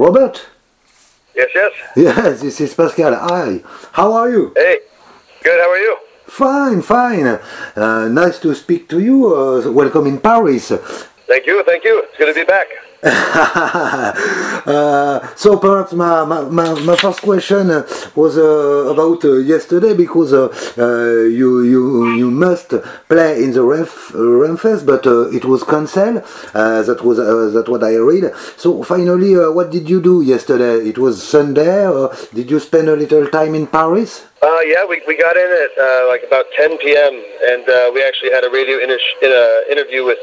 Robert? Yes, yes. Yes, this is Pascal. Hi. How are you? Hey, good. How are you? Fine, fine. Uh, nice to speak to you. Uh, welcome in Paris. Thank you, thank you. It's good to be back. uh, so perhaps my, my, my, first question uh, was uh, about uh, yesterday because uh, uh, you you you must play in the Ref, Renfest but it was cancelled. that was that what I read. So finally, what did you do yesterday? It was Sunday. Or did you spend a little time in Paris? Uh, yeah, we, we got in at uh, like about 10 p.m. and uh, we actually had a radio inter- in interview with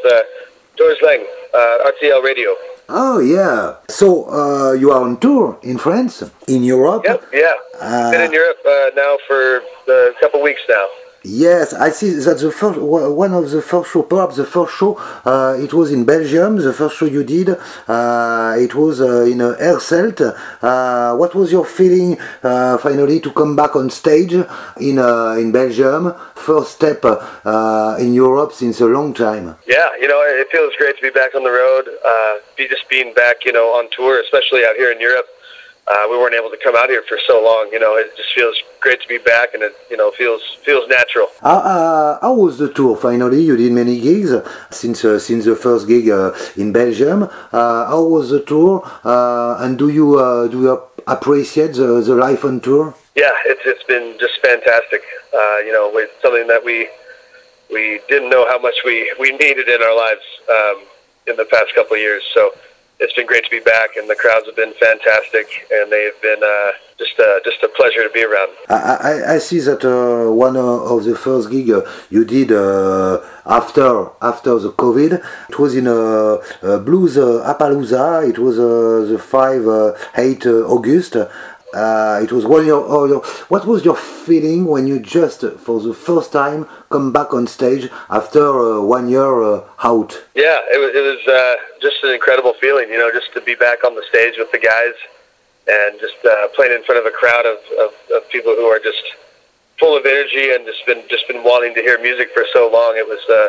uh, Doris Lang, uh, RTL Radio. Oh yeah. So uh, you are on tour in France, in Europe. Yep. Yeah. Uh, Been in Europe uh, now for a couple weeks now. Yes, I see that the first one of the first show, perhaps the first show, uh, it was in Belgium. The first show you did, uh, it was uh, in uh, Hasselt. Uh, what was your feeling uh, finally to come back on stage in uh, in Belgium? First step in Europe since a long time. Yeah, you know, it feels great to be back on the road. be just being back, you know, on tour, especially out here in Europe uh, we weren't able to come out here for so long. You know, it just feels great to be back, and it you know feels feels natural. Uh, uh, how was the tour? Finally, you did many gigs since uh, since the first gig uh, in Belgium. Uh, how was the tour? and do you do you appreciate the, the life on tour? Yeah, it's it's been just fantastic. you know, it's something that we we didn't know how much we we needed in our lives um, in the past couple of years. So it's been great to be back, and the crowds have been fantastic, and they've been uh, just uh, just a pleasure to be around. I, I, see that uh, one of the first gig uh, you did uh, after after the COVID, it was in a, blues Appaloosa. It was the five eight August. Uh, it was one year, oh, what was your feeling when you just for the first time come back on stage after uh, one year uh, out? Yeah it was, it was uh, just an incredible feeling you know just to be back on the stage with the guys and just uh, playing in front of a crowd of, of, of, people who are just full of energy and just been just been wanting to hear music for so long. It was uh,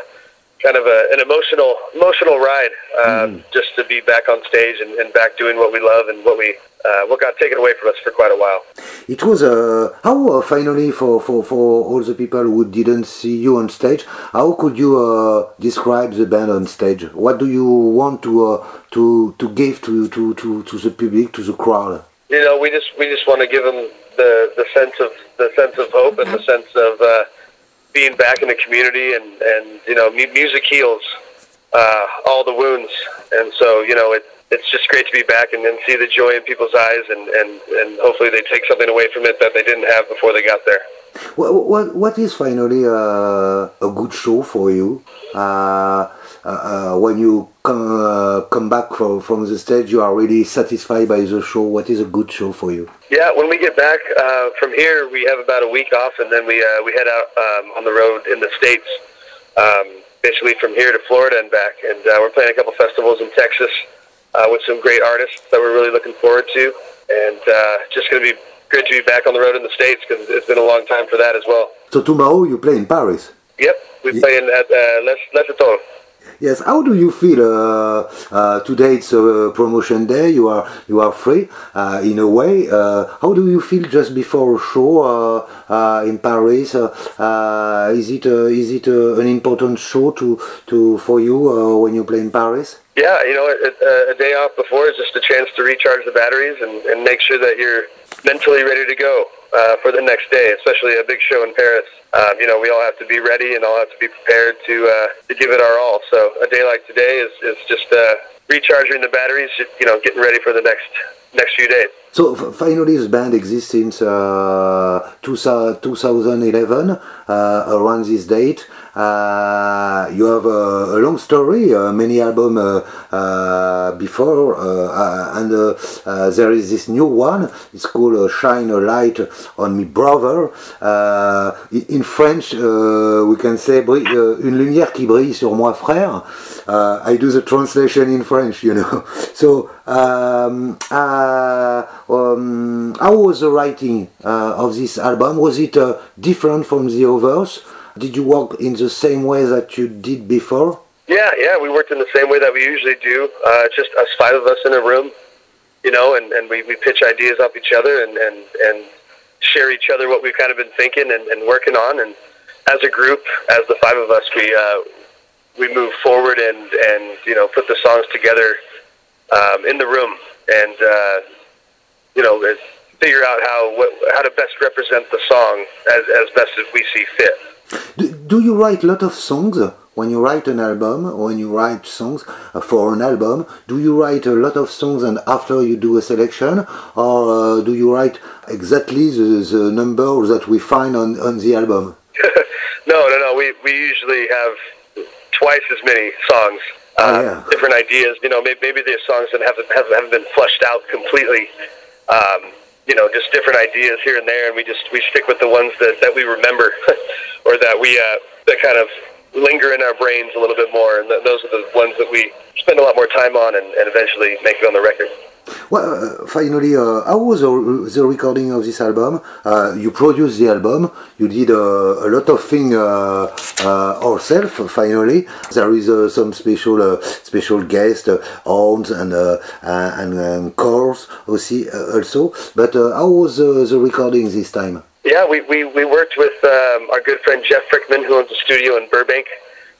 kind of a, an emotional emotional ride mm. just to be back on stage and, and back doing what we love and what we uh, what got taken away from us for quite a while. It was uh, how uh, finally for, for, for all the people who didn't see you on stage, how could you uh, describe the band on stage? What do you want to uh, to to give to, to, to, to the public, to the crowd? You know, we just we just want to give them the, the sense of the sense of hope and the sense of uh, being back in the community and and you know music heals all the wounds and so you know it it's just great to be back and, and see the joy in people's eyes and, and, and hopefully they take something away from it that they didn't have before they got there. What, what, what is finally a, a good show for you? Uh, uh, uh, when you come, uh, come back from, from the stage, you are really satisfied by the show. What is a good show for you? Yeah, when we get back uh, from here, we have about a week off, and then we uh, we head out um, on the road in the states, um, basically from here to Florida and back. And we're playing a couple festivals in Texas uh, with some great artists that we're really looking forward to, and uh, just going to be great to be back on the road in the states because it's been a long time for that as well. So tomorrow you play in Paris. Yep, we yeah. play in at uh, Les Les Yes. How do you feel uh, uh, today? It's a promotion day. You are you are free uh, in a way. Uh, how do you feel just before a show uh, uh, in Paris? is it is it an important show to to for you when you play in Paris? Yeah, you know, a, a, day off before is just a chance to recharge the batteries and, and make sure that you're mentally ready to go uh, for the next day, especially a big show in Paris. Um, you know, we all have to be ready and all have to be prepared to uh, to give it our all. So a day like today is is just uh, recharging the batteries, you know, getting ready for the next next few days. So finally, this band exists since uh, 2011, uh, around this date. Uh, you have a, a, long story, uh, many albums uh, before, and there is this new one. It's called "Shine a Light on Me, Brother." in French, we can say "Une lumière qui brille sur moi, frère." I do the translation in French, you know. So, um, um, how was the writing of this album? Was it different from the others? Did you work in the same way that you did before? Yeah, yeah, we worked in the same way that we usually do. Uh, just us five of us in a room, you know, and, and we, we pitch ideas off each other and, and, and share each other what we've kind of been thinking and, and working on. And as a group, as the five of us, we, uh, we move forward and, and, you know, put the songs together um, in the room and, uh, you know, figure out how, what, how to best represent the song as, as best as we see fit. Do, do you write a lot of songs? when you write an album, when you write songs uh, for an album, do you write a lot of songs and after you do a selection, or uh, do you write exactly the, the number that we find on, on the album? no, no, no. We, we usually have twice as many songs, uh, oh, yeah. different ideas. You know, maybe, maybe there's songs that haven't, haven't, haven't been flushed out completely. Um, you know, just different ideas here and there, and we just we stick with the ones that, that we remember, or that we uh, that kind of linger in our brains a little bit more, and th- those are the ones that we spend a lot more time on and, and eventually make it on the record. Well, uh, finally, uh, how was the, the, recording of this album? Uh, you produced the album. You did uh, a lot of things uh, uh, yourself. Finally, there is some special special guest, horns and and, and chorus also. But how was the recording this time? Yeah, we, we, we worked with um, our good friend Jeff Frickman, who owns a studio in Burbank,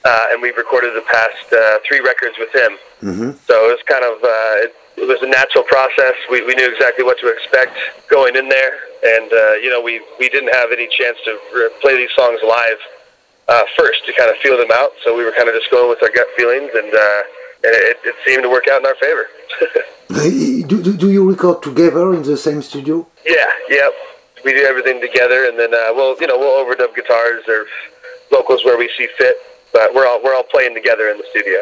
uh, and we've recorded the past uh, three records with him. Mm-hmm. So it was kind of uh, it, was a natural process. We, we knew exactly what to expect going in there, and uh, you know we, we didn't have any chance to re- play these songs live uh, first to kind of feel them out. So we were kind of just going with our gut feelings, and uh, and it, it seemed to work out in our favor. do, do, do you record together in the same studio? Yeah, yeah we do everything together, and then uh, we'll you know we'll overdub guitars or vocals where we see fit. But we're all we're all playing together in the studio.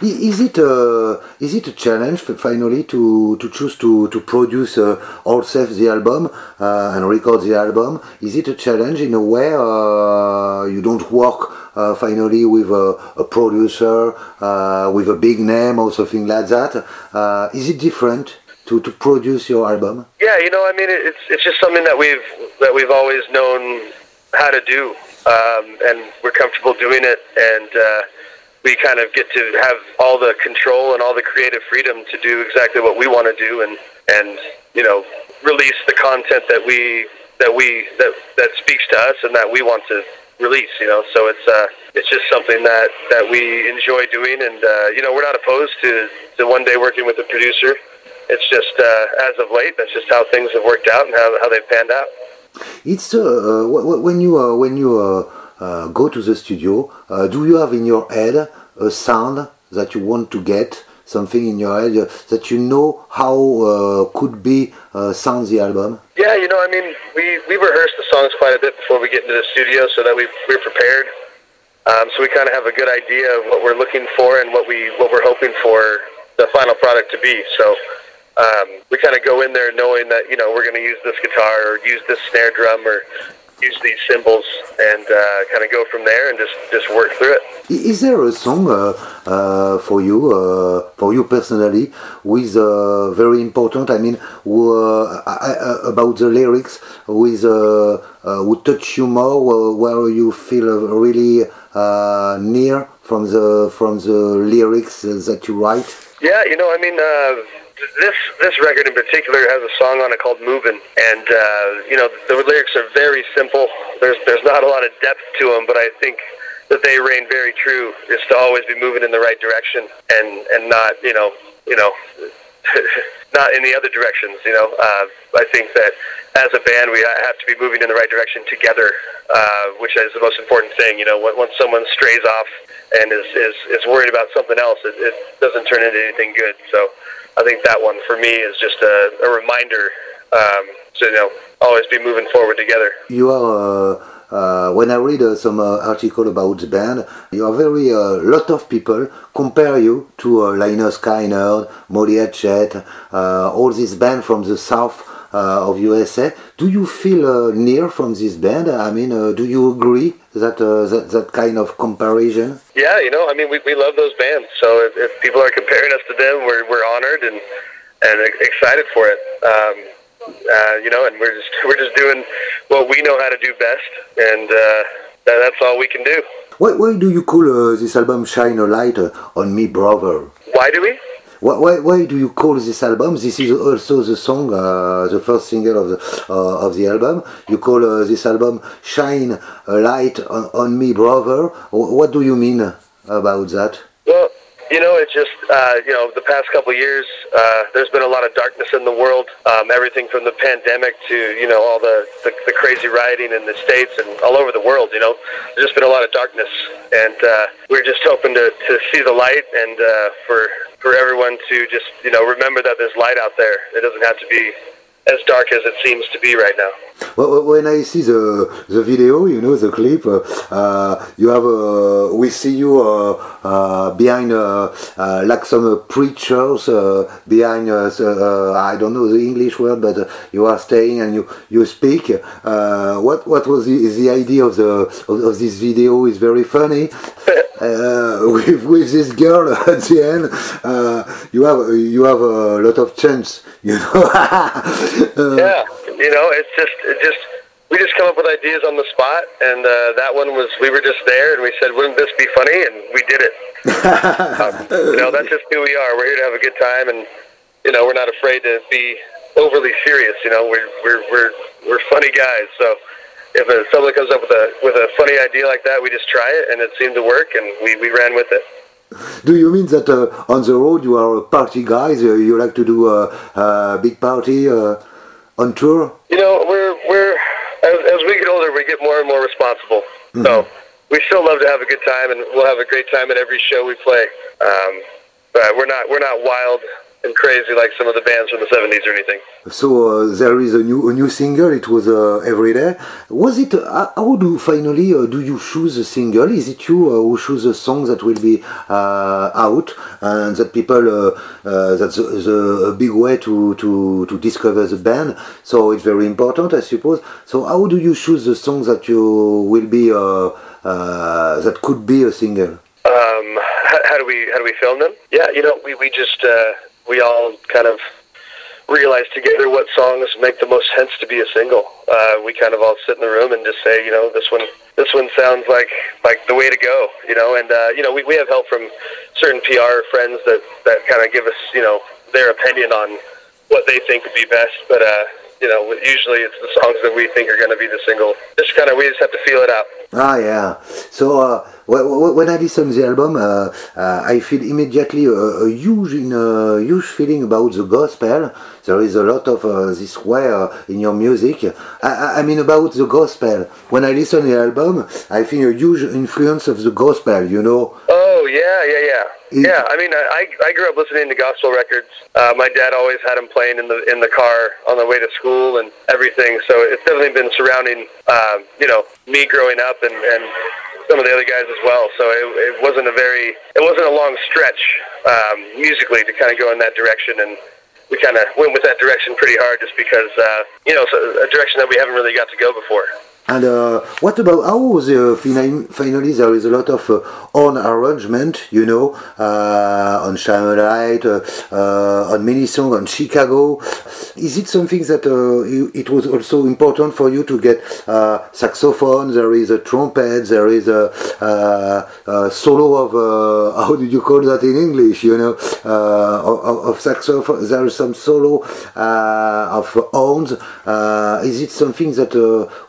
Is it a is it a challenge finally to to choose to to produce uh, yourself the album uh, and record the album? Is it a challenge in a way uh, you don't work uh, finally with a, a producer uh, with a big name or something like that? Uh, is it different? to, to produce your album? Yeah, you know, I mean, it's it's just something that we've that we've always known how to do, um, and we're comfortable doing it, and uh, we kind of get to have all the control and all the creative freedom to do exactly what we want to do, and and you know, release the content that we that we that that speaks to us and that we want to release. You know, so it's uh, it's just something that that we enjoy doing, and uh, you know, we're not opposed to to one day working with a producer it's just uh, as of late, that's just how things have worked out and how, how they've panned out. It's uh, uh when you uh, when you uh, go to the studio, do you have in your head a sound that you want to get? Something in your head that you know how could be sound the album? Yeah, you know, I mean, we we rehearse the songs quite a bit before we get into the studio, so that we we're prepared. Um, so we kind of have a good idea of what we're looking for and what we what we're hoping for the final product to be. So um, we kind of go in there knowing that you know we're going to use this guitar or use this snare drum or use these symbols and uh, kind of go from there and just just work through it. Is there a song uh, uh, for you uh, for you personally with uh, very important? I mean, uh, about the lyrics with who touch you more, where you feel really near from the from the lyrics that you write. Yeah, you know, I mean this this record in particular has a song on it called "Moving," and uh, you know the lyrics are very simple. There's there's not a lot of depth to them, but I think that they reign very true. Is to always be moving in the right direction and and not you know you know not in the other directions. You know, uh, I think that as a band we have to be moving in the right direction together, uh, which is the most important thing. You know, when, when someone strays off and is is, is worried about something else, it, it doesn't turn into anything good. So. I think that one for me is just a, a reminder um, to you know always be moving forward together. You are. Uh, uh, when I read uh, some uh, article about the band, you are very a uh, lot of people compare you to uh, Lynyrd Skynyrd, Molly Hatchet, uh, all these band from the south uh, of USA. Do you feel near from this band? I mean, do you agree that, that that kind of comparison? Yeah, you know, I mean, we, we love those bands. So if, if people are comparing us to them, we're we're honored and and excited for it. Um, uh, you know, and we're just we're just doing what we know how to do best, and uh, that, that's all we can do. Why, why do you call uh, this album "Shine a Light on Me, Brother"? Why do we? Why, why, why, do you call this album? This is also the song, uh, the first single of the uh, of the album. You call uh, this album "Shine a Light on, on, Me, Brother." What do you mean about that? You know, it's just uh, you know the past couple of years. Uh, there's been a lot of darkness in the world. Um, everything from the pandemic to you know all the, the the crazy rioting in the states and all over the world. You know, there's just been a lot of darkness, and uh, we're just hoping to to see the light and uh, for for everyone to just you know remember that there's light out there. It doesn't have to be as dark as it seems to be right now. Well, when I see the the video, you know, the clip, uh, uh, you have uh, we see you uh, uh, behind uh, like some preachers behind. I don't know the English word, but you are staying and you you speak. what what was the, the idea of the of, of this video? Is very funny. with with this girl at the end, you have you have a lot of chance, you know. yeah, you know, it's just it just we just come up with ideas on the spot, and uh, that one was we were just there, and we said, "Wouldn't this be funny?" And we did it. um, you know, that's just who we are. We're here to have a good time, and you know, we're not afraid to be overly serious. You know, we're we're we're we're funny guys, so. If someone comes up with a with a funny idea like that, we just try it, and it seemed to work, and we, we ran with it. Do you mean that uh, on the road you are party guys? Uh, you like to do a, a big party? Uh, on tour? You know, we're we're as, as we get older, we get more and more responsible. Mm-hmm. So we still love to have a good time, and we'll have a great time at every show we play. Um, but we're not we're not wild and crazy like some of the bands from the 70s or anything. So uh, there is a new a new single. It was uh, every day. Was it? Uh, how do finally uh, do you choose a single? Is it you uh, who choose a song that will be uh, out and that people that's the, the big way to, to to discover the band. So it's very important, I suppose. So how do you choose the songs that you will be that could be a single? Um, how, how, do we how do we film them? Yeah, you know, we we just we all kind of realize together what songs make the most sense to be a single. Uh, we kind of all sit in the room and just say, you know, this one, this one sounds like like the way to go, you know. And uh, you know, we we have help from certain PR friends that that kind of give us, you know, their opinion on what they think would be best. But uh, you know, usually it's the songs that we think are going to be the single. Just kind of, we just have to feel it out. Ah, yeah. So uh, when I listen to the album, uh, uh, I feel immediately a, a huge, in a huge feeling about the gospel. There is a lot of uh, this way uh, in your music. I, I, mean about the gospel. When I listen to the album, I feel a huge influence of the gospel. You know. Oh yeah, yeah, yeah. Yeah, I mean, I I grew up listening to gospel records. Uh, my dad always had them playing in the in the car on the way to school and everything. So it's definitely been surrounding, um, you know, me growing up and and some of the other guys as well. So it, it wasn't a very it wasn't a long stretch um, musically to kind of go in that direction and. We kind of went with that direction pretty hard, just because uh, you know, it's a direction that we haven't really got to go before. And uh, what about how the finally there is a lot of uh, on arrangement, you know, uh, on Shine Light, uh, uh, on many songs on Chicago. Is it something that uh, it was also important for you to get saxophone? There is a trumpet. There is a, a solo of how did you call that in English? You know, of, of, saxophone. There is some solo of horns. is it something that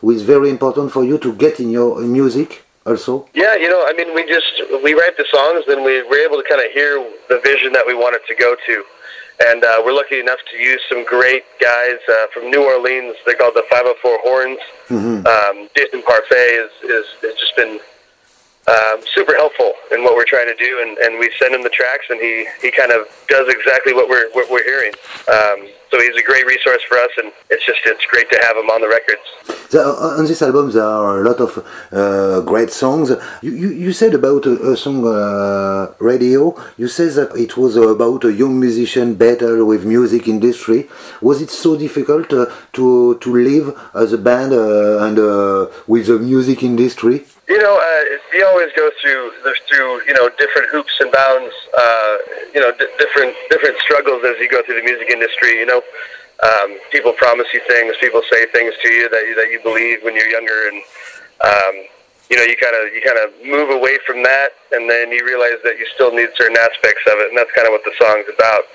was very important for you to get in your music also? Yeah, you know, I mean, we just we write the songs, and we were able to kind of hear the vision that we wanted to go to, and uh, we're lucky enough to use some great guys uh, from New Orleans. They're called the 504 Horns. Mm-hmm. Um, Jason Parfait is, is has just been um, super helpful in what we're trying to do, and, and we send him the tracks, and he, he kind of does exactly what we're what we're hearing. Um, so he's a great resource for us, and it's just it's great to have him on the records. The, on this album, there are a lot of uh, great songs. You, you, you said about a, a song uh, radio. You said that it was about a young musician battle with music industry. Was it so difficult uh, to to live as a band uh, and uh, with the music industry? You know, uh, you always go through through you know different hoops and bounds, uh, you know, d- different different struggles as you go through the music industry. You know, um, people promise you things, people say things to you that you, that you believe when you're younger, and um, you know, you kind of you kind of move away from that, and then you realize that you still need certain aspects of it, and that's kind of what the song's about.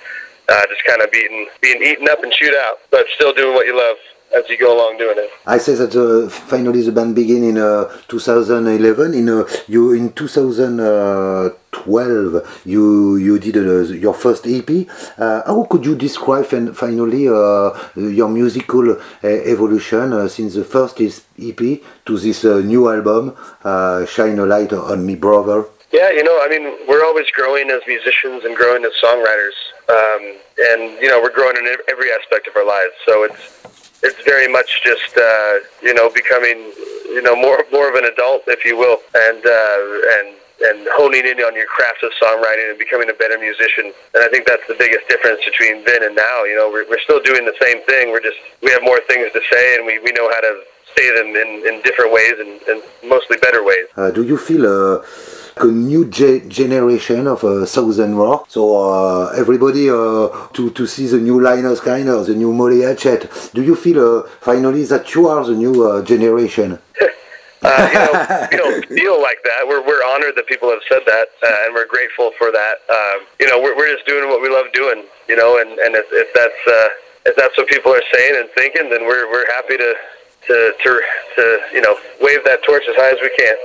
Uh, just kind of being being eaten up and chewed out, but still doing what you love as you go along doing it. I say that uh, finally the band began in uh, 2011. In uh, you in 2012 you you did uh, your first EP. Uh, how could you describe and finally uh, your musical evolution since the first EP to this new album, Shine a Light on Me, Brother? Yeah, you know, I mean, we're always growing as musicians and growing as songwriters, um, and you know, we're growing in every aspect of our lives. So it's it's very much just uh, you know becoming you know more more of an adult, if you will, and uh, and and honing in on your craft of songwriting and becoming a better musician. And I think that's the biggest difference between then and now. You know, we're, we're still doing the same thing. We're just we have more things to say, and we, we know how to say them in, in different ways and, and mostly better ways. Uh, do you feel uh, a new ge generation of uh, Southern rock. So uh, everybody uh, to to see the new Lynyrd Skynyrd, the new Molly Hatchet. Do you feel uh, finally that you are the new generation? Uh, you know, we don't feel like that. We're we're honored that people have said that, uh, and we're grateful for that. Um, you know, we're we're just doing what we love doing. You know, and and if, if that's uh, if that's what people are saying and thinking, then we're we're happy to to to to you know wave that torch as high as we can.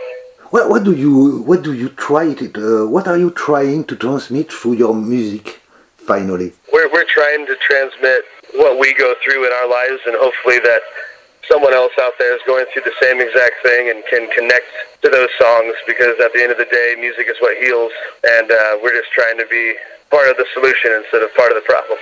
What, what do you what do you try to uh, what are you trying to transmit through your music finally? We're, we're trying to transmit what we go through in our lives and hopefully that someone else out there is going through the same exact thing and can connect to those songs because at the end of the day music is what heals and uh, we're just trying to be part of the solution instead of part of the problem.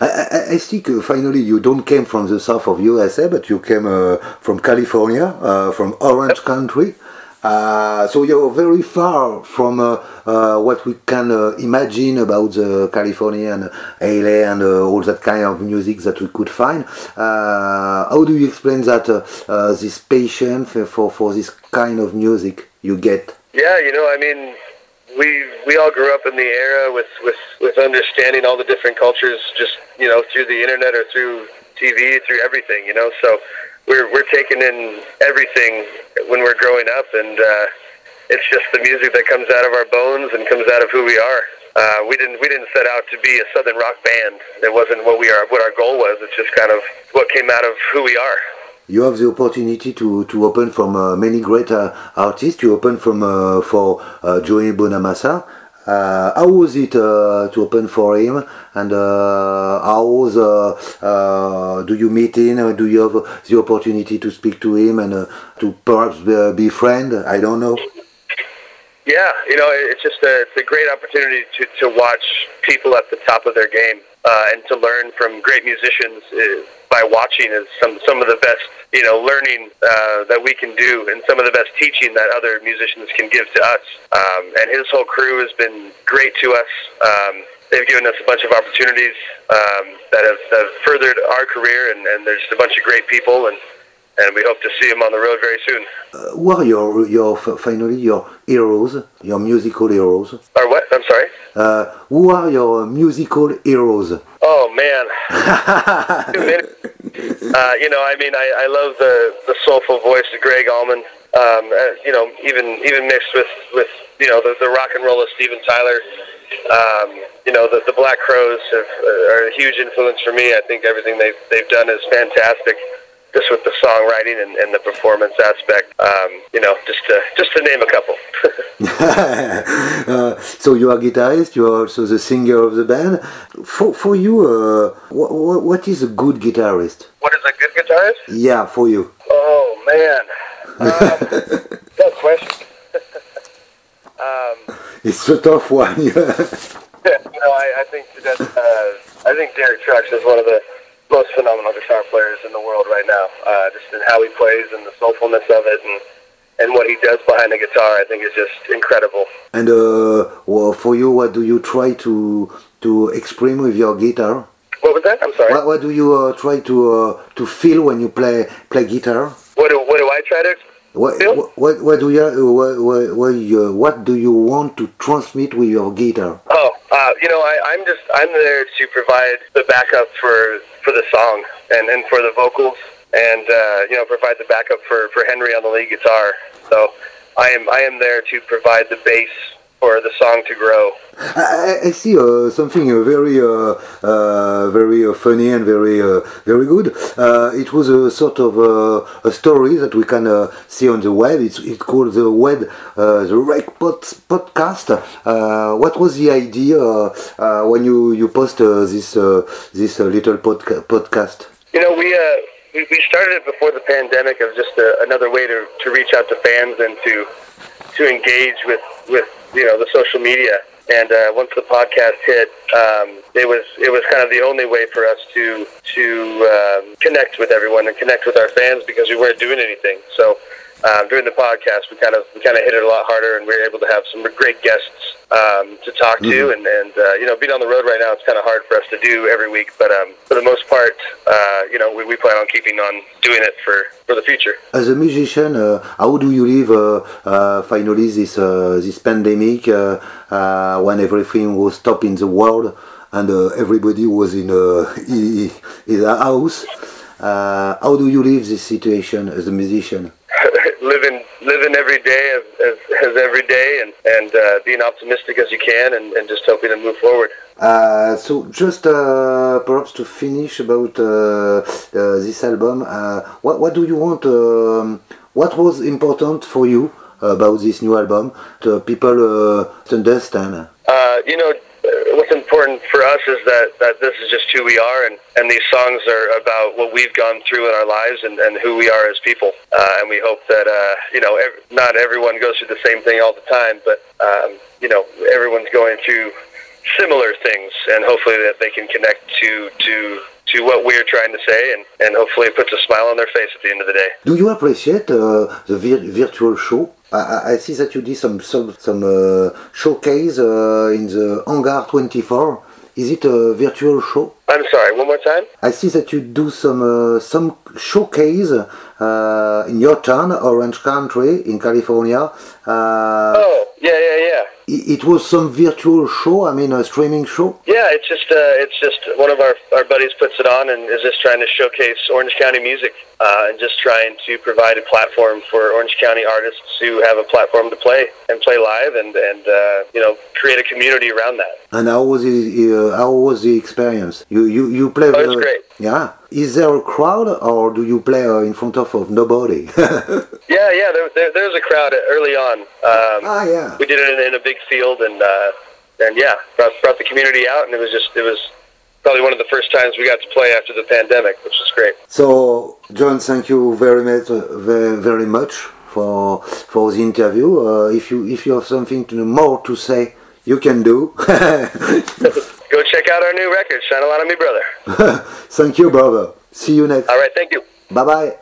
I, I, I think uh, finally you don't came from the south of USA but you came uh, from California uh, from Orange yep. Country uh, so you're very far from uh, uh, what we can uh, imagine about the California and LA and uh, all that kind of music that we could find. How do you explain that this passion for, for this kind of music you get? Yeah, you know, I mean, we we all grew up in the era with, with, with understanding all the different cultures, just you know, through the internet or through TV, through everything, you know. So we're we're taking in everything when we're growing up, and uh, it's just the music that comes out of our bones and comes out of who we are. Uh, we didn't we didn't set out to be a southern rock band. It wasn't what we are what our goal was. It's just kind of what came out of who we are. You have the opportunity to, to open from uh, many great uh, artists. You open from uh, for uh, Joey Bonamassa. Uh, how was it uh, to open for him? And uh, how was, uh, uh, do you meet him? Do you have the opportunity to speak to him and uh, to perhaps be friend? I don't know. Yeah, you know, it's just a, it's a great opportunity to, to watch people at the top of their game and to learn from great musicians by watching is some some of the best you know learning uh, that we can do and some of the best teaching that other musicians can give to us. Um, and his whole crew has been great to us. Um, they've given us a bunch of opportunities um, that have, have furthered our career, and, and there's a bunch of great people and and we hope to see him on the road very soon. Uh, who are your, your finally your heroes, your musical heroes? Or what? I'm sorry. Uh, who are your musical heroes? Oh man, uh, you know, I mean, I, I love the the soulful voice of Gregg Allman. Um, uh, you know, even even mixed with with you know the, the rock and roll of Steven Tyler. Um, you know, the, the Black Crowes have, uh, are a huge influence for me. I think everything they've they've done is fantastic just with the songwriting and, and the performance aspect. Um, you know, just to just to name a couple. uh, so you are guitarist. You are also the singer of the band. For for you, uh, what, what is a good guitarist? What is a good guitarist? Yeah, for you. Oh man, um, question. um, it's a tough one. yeah, you know, I, I think that uh, I think Derek Trucks is one of the most phenomenal guitar players in the world right now. Uh, just in how he plays and the soulfulness of it, and and what he does behind the guitar, I think is just incredible. And uh, well, for you, what do you try to to express with your guitar? What was that? I'm sorry. What, what do you uh, try to uh, to feel when you play play guitar? What do what do I try to? What, what, what do you what, what, what, you, what do you want to transmit with your guitar? Oh, uh, you know, I, I'm just I'm there to provide the backup for for the song and, and for the vocals and uh, you know provide the backup for, for Henry on the lead guitar. So I am I am there to provide the base for the song to grow. I, I see uh, something uh, very, uh, uh, very uh, funny and very, uh, very good. Uh, it was a sort of uh, a story that we can uh, see on the web. It's, it's called the web, uh, the Wreck Pod, podcast. Uh, what was the idea uh, uh, when you you post uh, this uh, this uh, little podca- podcast? You know, we uh, we, we started it before the pandemic as just a, another way to, to reach out to fans and to to engage with with you know the social media. And uh, once the podcast hit, um, it was it was kind of the only way for us to to um, connect with everyone and connect with our fans because we weren't doing anything. So um, during the podcast, we kind of we kind of hit it a lot harder, and we were able to have some great guests um, to talk to. Mhm. And and uh, you know, being on the road right now, it's kind of hard for us to do every week. But um, for the most part, uh, you know, we, we plan on keeping on doing it for for the future. As a musician, uh, how do you live uh, uh, finally this uh, this pandemic uh, uh, when everything was stopped in the world and uh, everybody was in a, in a house? Uh, how do you live this situation as a musician? Living living every day as, as, as every day, and and uh, being optimistic as you can, and, and just hoping to move forward. Uh, so just uh, perhaps to finish about uh, uh, this album, uh, what what do you want? Um, what was important for you about this new album? To people uh, to understand. Uh, you know, what's important for us is that, that this is just who we are, and, and these songs are about what we've gone through in our lives and, and who we are as people. Uh, and we hope that, uh, you know, ev- not everyone goes through the same thing all the time, but, um, you know, everyone's going through similar things, and hopefully that they can connect to, to, to what we're trying to say, and, and hopefully it puts a smile on their face at the end of the day. Do you appreciate uh, the vir- virtual show? I, I- see that you did some some, some uh, showcase uh, in the Hangar 24. Is it a virtual show? I'm sorry, one more time? I see that you do some uh, some showcase uh, in your town, Orange Country, in California. Uh, Oh, yeah, yeah, yeah. it, it was some virtual show. I mean, a streaming show. Yeah, it's just uh, it's just one of our our buddies puts it on and is just trying to showcase Orange County music uh, and just trying to provide a platform for Orange County artists who have a platform to play and play live and and uh, you know create a community around that. And how was it, uh, how was the experience? You you you play. Oh, it's great. Yeah. Is there a crowd, or do you play uh, in front of, of nobody? Yeah, yeah. There, there, there was a crowd early on. Um, ah, yeah. we did it in, in a big field and uh, and yeah, brought, brought the community out and it was just it was probably one of the first times we got to play after the pandemic, which was great. So, Jon, thank you very much, uh, very, very much for for the interview. Uh, if you if you have something to, more to say, you can do. Go check out our new record, Shine a Lot on Me, Brother. thank you, brother. See you next. All right, thank you. Bye bye.